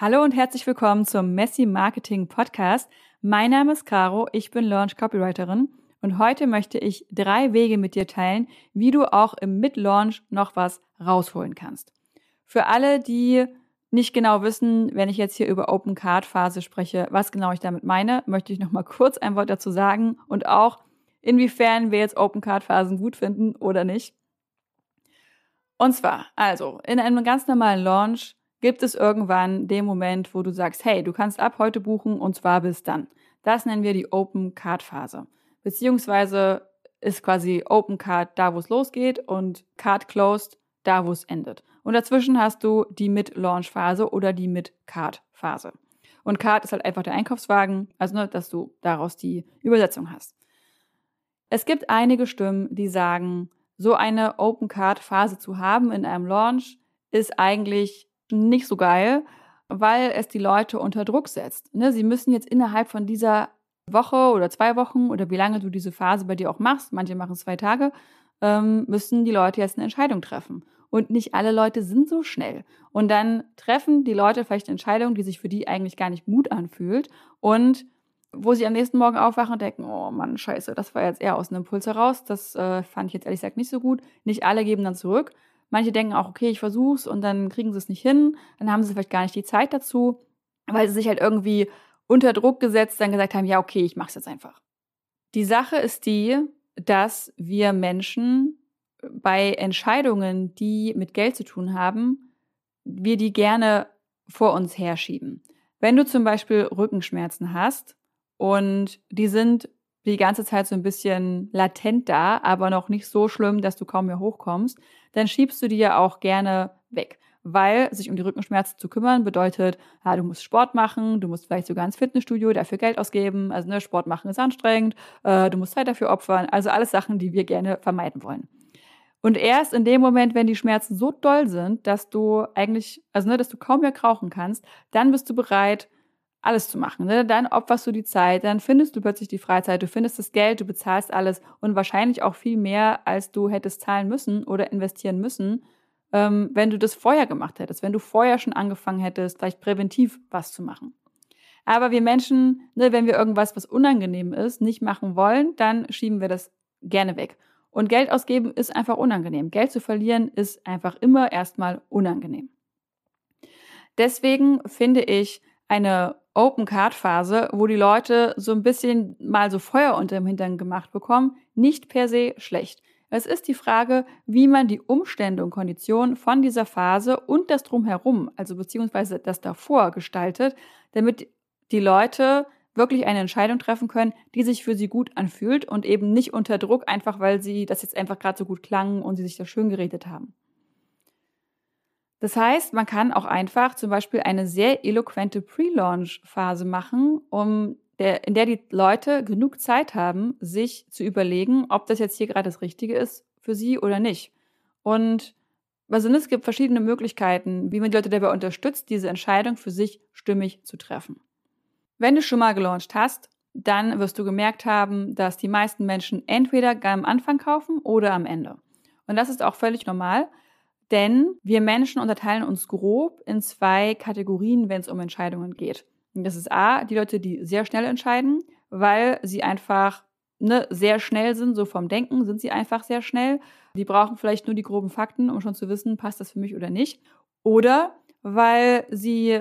Hallo und herzlich willkommen zum Messi Marketing Podcast. Mein Name ist Caro, ich bin Launch Copywriterin und heute möchte ich drei Wege mit dir teilen, wie du auch im Mid-Launch noch was rausholen kannst. Für alle, die nicht genau wissen, wenn ich jetzt hier über Open Card Phase spreche, was genau ich damit meine, möchte ich noch mal kurz ein Wort dazu sagen und auch inwiefern wir jetzt Open Card Phasen gut finden oder nicht. Und zwar, also, in einem ganz normalen Launch gibt es irgendwann den Moment, wo du sagst, hey, du kannst ab heute buchen und zwar bis dann. Das nennen wir die Open Card Phase. Beziehungsweise ist quasi Open Card da, wo es losgeht und Card Closed da, wo es endet. Und dazwischen hast du die Mid-Launch-Phase oder die Mid-Card-Phase. Und Card ist halt einfach der Einkaufswagen, also nur, dass du daraus die Übersetzung hast. Es gibt einige Stimmen, die sagen, so eine Open Card Phase zu haben in einem Launch ist eigentlich nicht so geil, weil es die Leute unter Druck setzt. Ne? Sie müssen jetzt innerhalb von dieser Woche oder zwei Wochen oder wie lange du diese Phase bei dir auch machst, manche machen zwei Tage, ähm, müssen die Leute jetzt eine Entscheidung treffen. Und nicht alle Leute sind so schnell. Und dann treffen die Leute vielleicht eine Entscheidung, die sich für die eigentlich gar nicht gut anfühlt. Und wo sie am nächsten Morgen aufwachen und denken, oh Mann, scheiße, das war jetzt eher aus einem Impuls heraus. Das äh, fand ich jetzt ehrlich gesagt nicht so gut. Nicht alle geben dann zurück. Manche denken auch, okay, ich versuch's und dann kriegen sie es nicht hin. Dann haben sie vielleicht gar nicht die Zeit dazu, weil sie sich halt irgendwie unter Druck gesetzt dann gesagt haben, ja, okay, ich mach's jetzt einfach. Die Sache ist die, dass wir Menschen bei Entscheidungen, die mit Geld zu tun haben, wir die gerne vor uns herschieben. Wenn du zum Beispiel Rückenschmerzen hast und die sind die ganze Zeit so ein bisschen latent da, aber noch nicht so schlimm, dass du kaum mehr hochkommst, dann schiebst du die ja auch gerne weg. Weil sich um die Rückenschmerzen zu kümmern bedeutet, ja, du musst Sport machen, du musst vielleicht sogar ins Fitnessstudio dafür Geld ausgeben. Also ne, Sport machen ist anstrengend, äh, du musst Zeit dafür opfern. Also alles Sachen, die wir gerne vermeiden wollen. Und erst in dem Moment, wenn die Schmerzen so doll sind, dass du eigentlich, also ne, dass du kaum mehr krauchen kannst, dann bist du bereit, alles zu machen. Ne? Dann opferst du die Zeit, dann findest du plötzlich die Freizeit, du findest das Geld, du bezahlst alles und wahrscheinlich auch viel mehr, als du hättest zahlen müssen oder investieren müssen, ähm, wenn du das vorher gemacht hättest, wenn du vorher schon angefangen hättest, vielleicht präventiv was zu machen. Aber wir Menschen, ne, wenn wir irgendwas, was unangenehm ist, nicht machen wollen, dann schieben wir das gerne weg. Und Geld ausgeben ist einfach unangenehm. Geld zu verlieren ist einfach immer erstmal unangenehm. Deswegen finde ich eine Open Card Phase, wo die Leute so ein bisschen mal so Feuer unter dem Hintern gemacht bekommen, nicht per se schlecht. Es ist die Frage, wie man die Umstände und Konditionen von dieser Phase und das drumherum, also beziehungsweise das davor gestaltet, damit die Leute wirklich eine Entscheidung treffen können, die sich für sie gut anfühlt und eben nicht unter Druck, einfach weil sie das jetzt einfach gerade so gut klang und sie sich das schön geredet haben. Das heißt, man kann auch einfach zum Beispiel eine sehr eloquente Pre-Launch-Phase machen, um der, in der die Leute genug Zeit haben, sich zu überlegen, ob das jetzt hier gerade das Richtige ist für sie oder nicht. Und also es gibt verschiedene Möglichkeiten, wie man die Leute dabei unterstützt, diese Entscheidung für sich stimmig zu treffen. Wenn du schon mal gelauncht hast, dann wirst du gemerkt haben, dass die meisten Menschen entweder am Anfang kaufen oder am Ende. Und das ist auch völlig normal. Denn wir Menschen unterteilen uns grob in zwei Kategorien, wenn es um Entscheidungen geht. Und das ist A, die Leute, die sehr schnell entscheiden, weil sie einfach ne, sehr schnell sind, so vom Denken sind sie einfach sehr schnell. Die brauchen vielleicht nur die groben Fakten, um schon zu wissen, passt das für mich oder nicht. Oder weil sie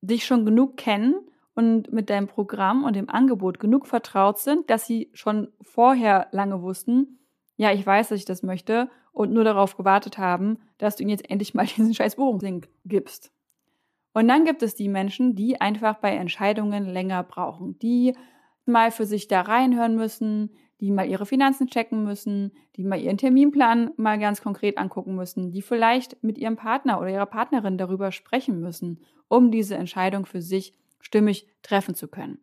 dich schon genug kennen und mit deinem Programm und dem Angebot genug vertraut sind, dass sie schon vorher lange wussten, ja, ich weiß, dass ich das möchte und nur darauf gewartet haben, dass du ihnen jetzt endlich mal diesen scheiß Buchungslink gibst. Und dann gibt es die Menschen, die einfach bei Entscheidungen länger brauchen, die mal für sich da reinhören müssen, die mal ihre Finanzen checken müssen, die mal ihren Terminplan mal ganz konkret angucken müssen, die vielleicht mit ihrem Partner oder ihrer Partnerin darüber sprechen müssen, um diese Entscheidung für sich stimmig treffen zu können.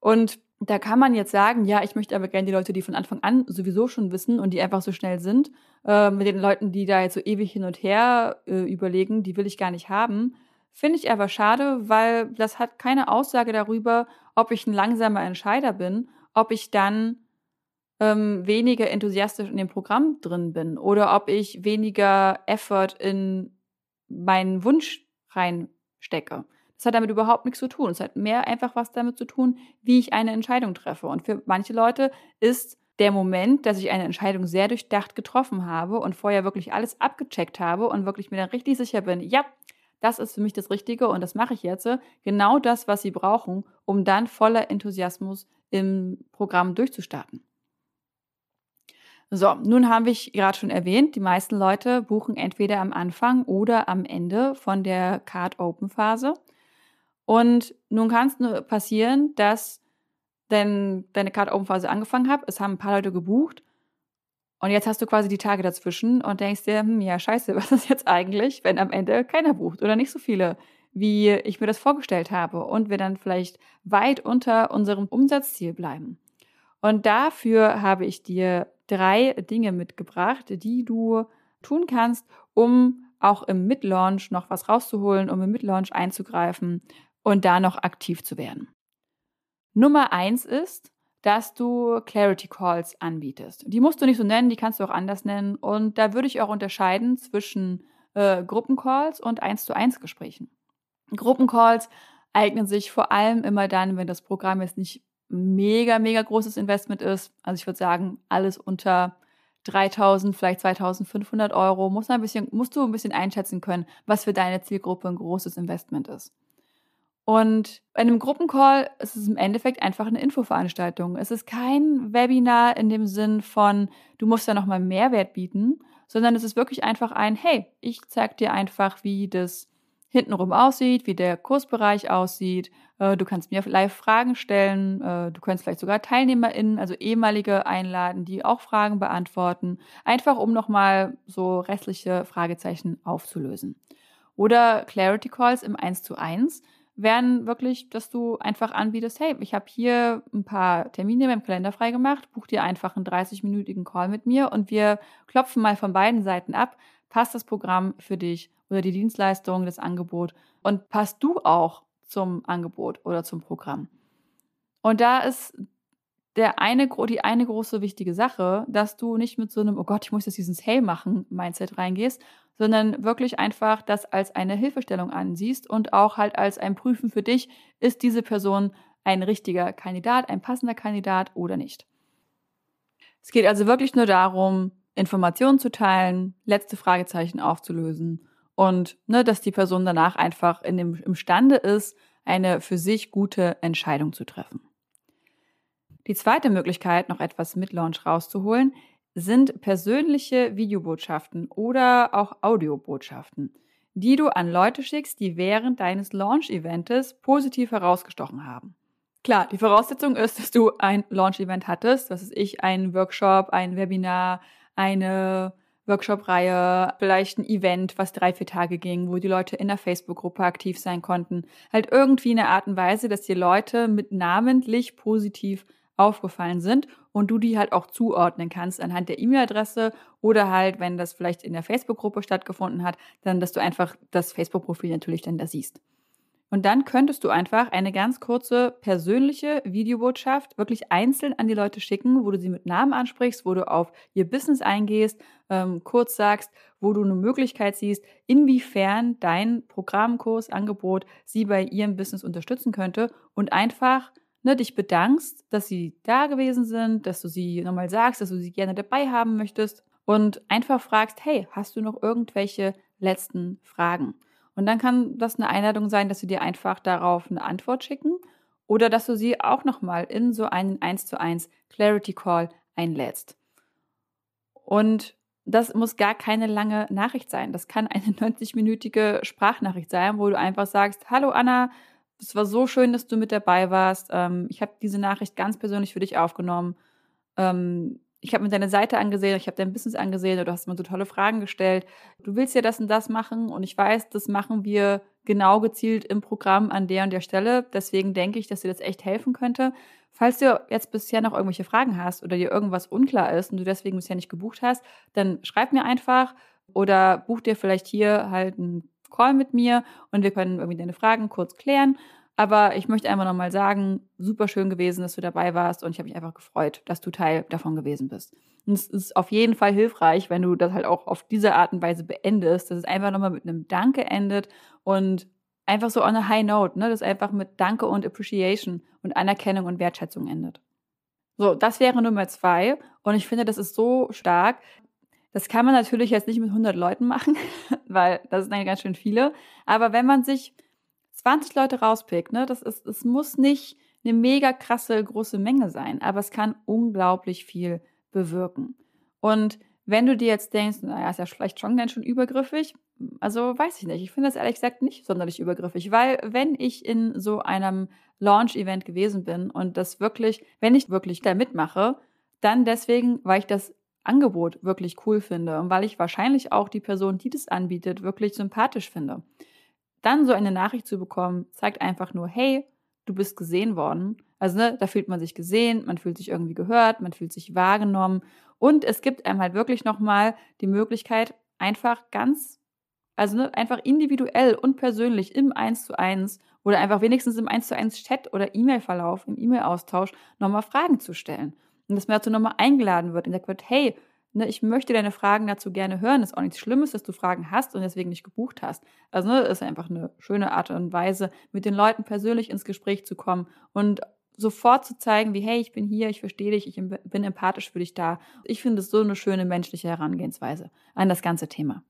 Und da kann man jetzt sagen, ja, ich möchte aber gerne die Leute, die von Anfang an sowieso schon wissen und die einfach so schnell sind, äh, mit den Leuten, die da jetzt so ewig hin und her äh, überlegen, die will ich gar nicht haben. Finde ich aber schade, weil das hat keine Aussage darüber, ob ich ein langsamer Entscheider bin, ob ich dann ähm, weniger enthusiastisch in dem Programm drin bin oder ob ich weniger Effort in meinen Wunsch reinstecke. Es hat damit überhaupt nichts zu tun. Es hat mehr einfach was damit zu tun, wie ich eine Entscheidung treffe. Und für manche Leute ist der Moment, dass ich eine Entscheidung sehr durchdacht getroffen habe und vorher wirklich alles abgecheckt habe und wirklich mir dann richtig sicher bin, ja, das ist für mich das Richtige und das mache ich jetzt. Genau das, was sie brauchen, um dann voller Enthusiasmus im Programm durchzustarten. So, nun habe ich gerade schon erwähnt, die meisten Leute buchen entweder am Anfang oder am Ende von der Card Open Phase. Und nun kann es nur passieren, dass denn deine Card Open Phase angefangen hat, es haben ein paar Leute gebucht und jetzt hast du quasi die Tage dazwischen und denkst dir, hm, ja, scheiße, was ist jetzt eigentlich, wenn am Ende keiner bucht oder nicht so viele, wie ich mir das vorgestellt habe und wir dann vielleicht weit unter unserem Umsatzziel bleiben. Und dafür habe ich dir drei Dinge mitgebracht, die du tun kannst, um auch im Mid-Launch noch was rauszuholen, um im Mid-Launch einzugreifen und da noch aktiv zu werden. Nummer eins ist, dass du Clarity Calls anbietest. Die musst du nicht so nennen, die kannst du auch anders nennen. Und da würde ich auch unterscheiden zwischen äh, Gruppencalls und 1 zu 1 Gesprächen. Gruppencalls eignen sich vor allem immer dann, wenn das Programm jetzt nicht mega, mega großes Investment ist. Also ich würde sagen, alles unter 3000, vielleicht 2500 Euro, muss ein bisschen, musst du ein bisschen einschätzen können, was für deine Zielgruppe ein großes Investment ist. Und bei einem Gruppencall ist es im Endeffekt einfach eine Infoveranstaltung. Es ist kein Webinar in dem Sinn von, du musst da nochmal Mehrwert bieten, sondern es ist wirklich einfach ein, hey, ich zeig dir einfach, wie das hintenrum aussieht, wie der Kursbereich aussieht. Äh, du kannst mir live Fragen stellen. Äh, du kannst vielleicht sogar TeilnehmerInnen, also ehemalige einladen, die auch Fragen beantworten. Einfach um nochmal so restliche Fragezeichen aufzulösen. Oder Clarity Calls im 1 zu 1 wären wirklich, dass du einfach anbietest, hey, ich habe hier ein paar Termine in meinem Kalender freigemacht, buch dir einfach einen 30-minütigen Call mit mir und wir klopfen mal von beiden Seiten ab, passt das Programm für dich oder die Dienstleistung, das Angebot und passt du auch zum Angebot oder zum Programm. Und da ist der eine, die eine große wichtige Sache, dass du nicht mit so einem, oh Gott, ich muss jetzt diesen Sale machen, Mindset reingehst, sondern wirklich einfach das als eine Hilfestellung ansiehst und auch halt als ein Prüfen für dich, ist diese Person ein richtiger Kandidat, ein passender Kandidat oder nicht. Es geht also wirklich nur darum, Informationen zu teilen, letzte Fragezeichen aufzulösen und ne, dass die Person danach einfach in dem, imstande ist, eine für sich gute Entscheidung zu treffen. Die zweite Möglichkeit, noch etwas mit Launch rauszuholen, sind persönliche Videobotschaften oder auch Audiobotschaften, die du an Leute schickst, die während deines Launch-Eventes positiv herausgestochen haben. Klar, die Voraussetzung ist, dass du ein Launch-Event hattest, das ist ich, ein Workshop, ein Webinar, eine Workshop-Reihe, vielleicht ein Event, was drei, vier Tage ging, wo die Leute in der Facebook-Gruppe aktiv sein konnten. Halt irgendwie eine Art und Weise, dass die Leute mit namentlich positiv aufgefallen sind und du die halt auch zuordnen kannst anhand der E-Mail-Adresse oder halt, wenn das vielleicht in der Facebook-Gruppe stattgefunden hat, dann, dass du einfach das Facebook-Profil natürlich dann da siehst. Und dann könntest du einfach eine ganz kurze persönliche Videobotschaft wirklich einzeln an die Leute schicken, wo du sie mit Namen ansprichst, wo du auf ihr Business eingehst, ähm, kurz sagst, wo du eine Möglichkeit siehst, inwiefern dein Programmkurs, Angebot sie bei ihrem Business unterstützen könnte und einfach ne, dich bedankst, dass sie da gewesen sind, dass du sie nochmal sagst, dass du sie gerne dabei haben möchtest und einfach fragst, hey, hast du noch irgendwelche letzten Fragen? Und dann kann das eine Einladung sein, dass sie dir einfach darauf eine Antwort schicken oder dass du sie auch nochmal in so einen 1 zu 1 Clarity Call einlädst. Und das muss gar keine lange Nachricht sein. Das kann eine 90-minütige Sprachnachricht sein, wo du einfach sagst, hallo Anna, es war so schön, dass du mit dabei warst. Ähm, ich habe diese Nachricht ganz persönlich für dich aufgenommen. Ähm, ich habe mir deine Seite angesehen, ich habe dein Business angesehen du hast mir so tolle Fragen gestellt. Du willst ja das und das machen und ich weiß, das machen wir genau gezielt im Programm an der und der Stelle. Deswegen denke ich, dass dir das echt helfen könnte. Falls du jetzt bisher noch irgendwelche Fragen hast oder dir irgendwas unklar ist und du deswegen bisher nicht gebucht hast, dann schreib mir einfach oder buch dir vielleicht hier halt einen Call mit mir und wir können irgendwie deine Fragen kurz klären. Aber ich möchte einfach nochmal sagen, super schön gewesen, dass du dabei warst und ich habe mich einfach gefreut, dass du Teil davon gewesen bist. Und es ist auf jeden Fall hilfreich, wenn du das halt auch auf diese Art und Weise beendest, dass es einfach nochmal mit einem Danke endet und einfach so on a high note, ne? Das einfach mit Danke und Appreciation und Anerkennung und Wertschätzung endet. So, das wäre Nummer zwei. Und ich finde, das ist so stark. Das kann man natürlich jetzt nicht mit 100 Leuten machen, weil das sind dann ganz schön viele. Aber wenn man sich 20 Leute rauspickt, ne, das ist, es muss nicht eine mega krasse große Menge sein, aber es kann unglaublich viel bewirken. Und wenn du dir jetzt denkst, naja, ist ja vielleicht schon ganz schön übergriffig, also weiß ich nicht. Ich finde das ehrlich gesagt nicht sonderlich übergriffig, weil wenn ich in so einem Launch-Event gewesen bin und das wirklich, wenn ich wirklich da mitmache, dann deswegen, weil ich das Angebot wirklich cool finde und weil ich wahrscheinlich auch die Person, die das anbietet, wirklich sympathisch finde. Dann so eine Nachricht zu bekommen, zeigt einfach nur, hey, du bist gesehen worden. Also ne, da fühlt man sich gesehen, man fühlt sich irgendwie gehört, man fühlt sich wahrgenommen und es gibt einem halt wirklich nochmal die Möglichkeit, einfach ganz, also ne, einfach individuell und persönlich im Eins zu eins oder einfach wenigstens im Eins zu eins Chat oder E-Mail-Verlauf, im E-Mail-Austausch nochmal Fragen zu stellen. Und dass man dazu nochmal eingeladen wird und sagt wird, hey, ne, ich möchte deine Fragen dazu gerne hören. Ist auch nichts Schlimmes, dass du Fragen hast und deswegen nicht gebucht hast. Also ne, ist einfach eine schöne Art und Weise, mit den Leuten persönlich ins Gespräch zu kommen und sofort zu zeigen, wie, hey, ich bin hier, ich verstehe dich, ich bin empathisch für dich da. Ich finde es so eine schöne menschliche Herangehensweise an das ganze Thema.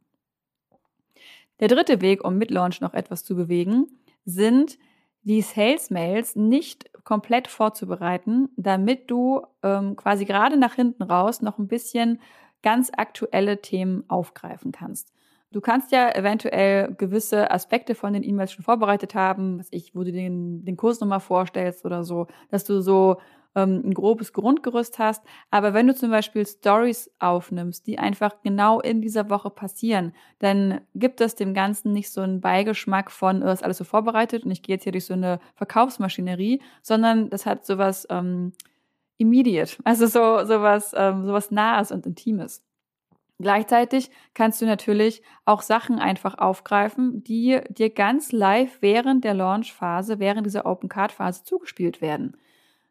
Der dritte Weg, um mit Launch noch etwas zu bewegen, sind die Sales-Mails nicht komplett vorzubereiten, damit du ähm, quasi gerade nach hinten raus noch ein bisschen ganz aktuelle Themen aufgreifen kannst. Du kannst ja eventuell gewisse Aspekte von den E-Mails schon vorbereitet haben, was ich, wo du den, den Kurs nochmal vorstellst oder so, dass du so ähm, ein grobes Grundgerüst hast. Aber wenn du zum Beispiel Stories aufnimmst, die einfach genau in dieser Woche passieren, dann gibt es dem Ganzen nicht so einen Beigeschmack von, oh, ist alles so vorbereitet und ich gehe jetzt hier durch so eine Verkaufsmaschinerie, sondern das hat sowas ähm, immediate, also so sowas ähm, sowas Nahes und Intimes. Gleichzeitig kannst du natürlich auch Sachen einfach aufgreifen, die dir ganz live während der Launch-Phase, während dieser Open-Card-Phase zugespielt werden.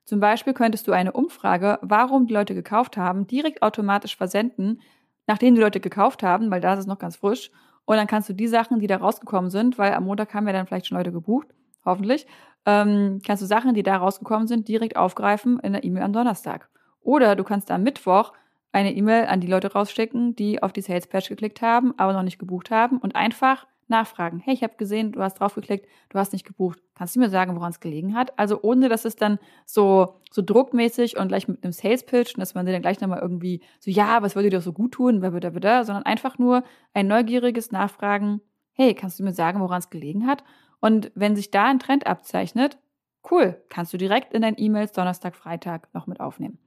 Zum Beispiel könntest du eine Umfrage, warum die Leute gekauft haben, direkt automatisch versenden, nachdem die Leute gekauft haben, weil da ist es noch ganz frisch. Und dann kannst du die Sachen, die da rausgekommen sind, weil am Montag haben ja dann vielleicht schon Leute gebucht, hoffentlich, ähm, kannst du Sachen, die da rausgekommen sind, direkt aufgreifen in der E-Mail am Donnerstag. Oder du kannst am Mittwoch eine E-Mail an die Leute rausschicken, die auf die Sales Patch geklickt haben, aber noch nicht gebucht haben und einfach nachfragen. Hey, ich habe gesehen, du hast draufgeklickt, du hast nicht gebucht. Kannst du mir sagen, woran es gelegen hat? Also ohne, dass es dann so, so druckmäßig und gleich mit einem Sales Pitch und dass man dann gleich nochmal irgendwie so, ja, was wollt ihr doch so gut tun, sondern einfach nur ein neugieriges Nachfragen. Hey, kannst du mir sagen, woran es gelegen hat? Und wenn sich da ein Trend abzeichnet, cool, kannst du direkt in deinen E-Mails Donnerstag, Freitag noch mit aufnehmen.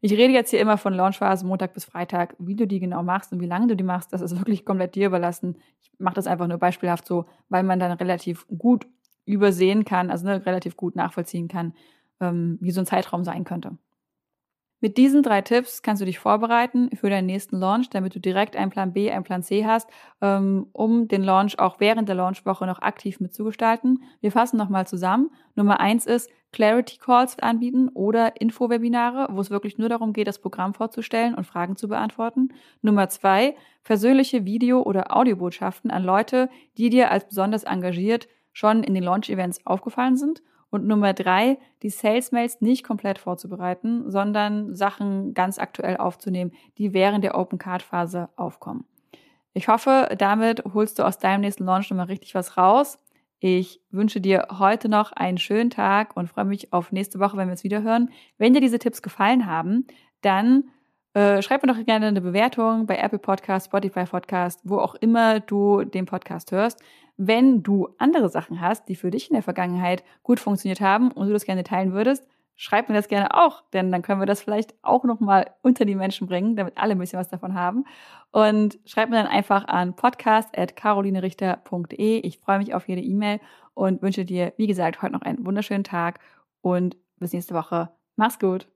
Ich rede jetzt hier immer von Launchphase Montag bis Freitag. Wie du die genau machst und wie lange du die machst, das ist wirklich komplett dir überlassen. Ich mache das einfach nur beispielhaft so, weil man dann relativ gut übersehen kann, also ne, relativ gut nachvollziehen kann, ähm, wie so ein Zeitraum sein könnte. Mit diesen drei Tipps kannst du dich vorbereiten für deinen nächsten Launch, damit du direkt einen Plan B, einen Plan C hast, ähm, um den Launch auch während der Launchwoche noch aktiv mitzugestalten. Wir fassen nochmal zusammen. Nummer eins ist Clarity Calls anbieten oder Infowebinare, wo es wirklich nur darum geht, das Programm vorzustellen und Fragen zu beantworten. Nummer zwei, persönliche Video- oder Audiobotschaften an Leute, die dir als besonders engagiert schon in den Launch-Events aufgefallen sind. Und Nummer drei, die Sales-Mails nicht komplett vorzubereiten, sondern Sachen ganz aktuell aufzunehmen, die während der Open-Card-Phase aufkommen. Ich hoffe, damit holst du aus deinem nächsten Launch nochmal richtig was raus. Ich wünsche dir heute noch einen schönen Tag und freue mich auf nächste Woche, wenn wir uns wieder hören. Wenn dir diese Tipps gefallen haben, dann äh, schreib mir doch gerne eine Bewertung bei Apple Podcast, Spotify Podcast, wo auch immer du den Podcast hörst. Wenn du andere Sachen hast, die für dich in der Vergangenheit gut funktioniert haben und du das gerne teilen würdest, schreib mir das gerne auch, denn dann können wir das vielleicht auch nochmal unter die Menschen bringen, damit alle ein bisschen was davon haben. Und schreib mir dann einfach an podcast.carolinerichter.de. Ich freue mich auf jede E-Mail und wünsche dir, wie gesagt, heute noch einen wunderschönen Tag und bis nächste Woche. Mach's gut.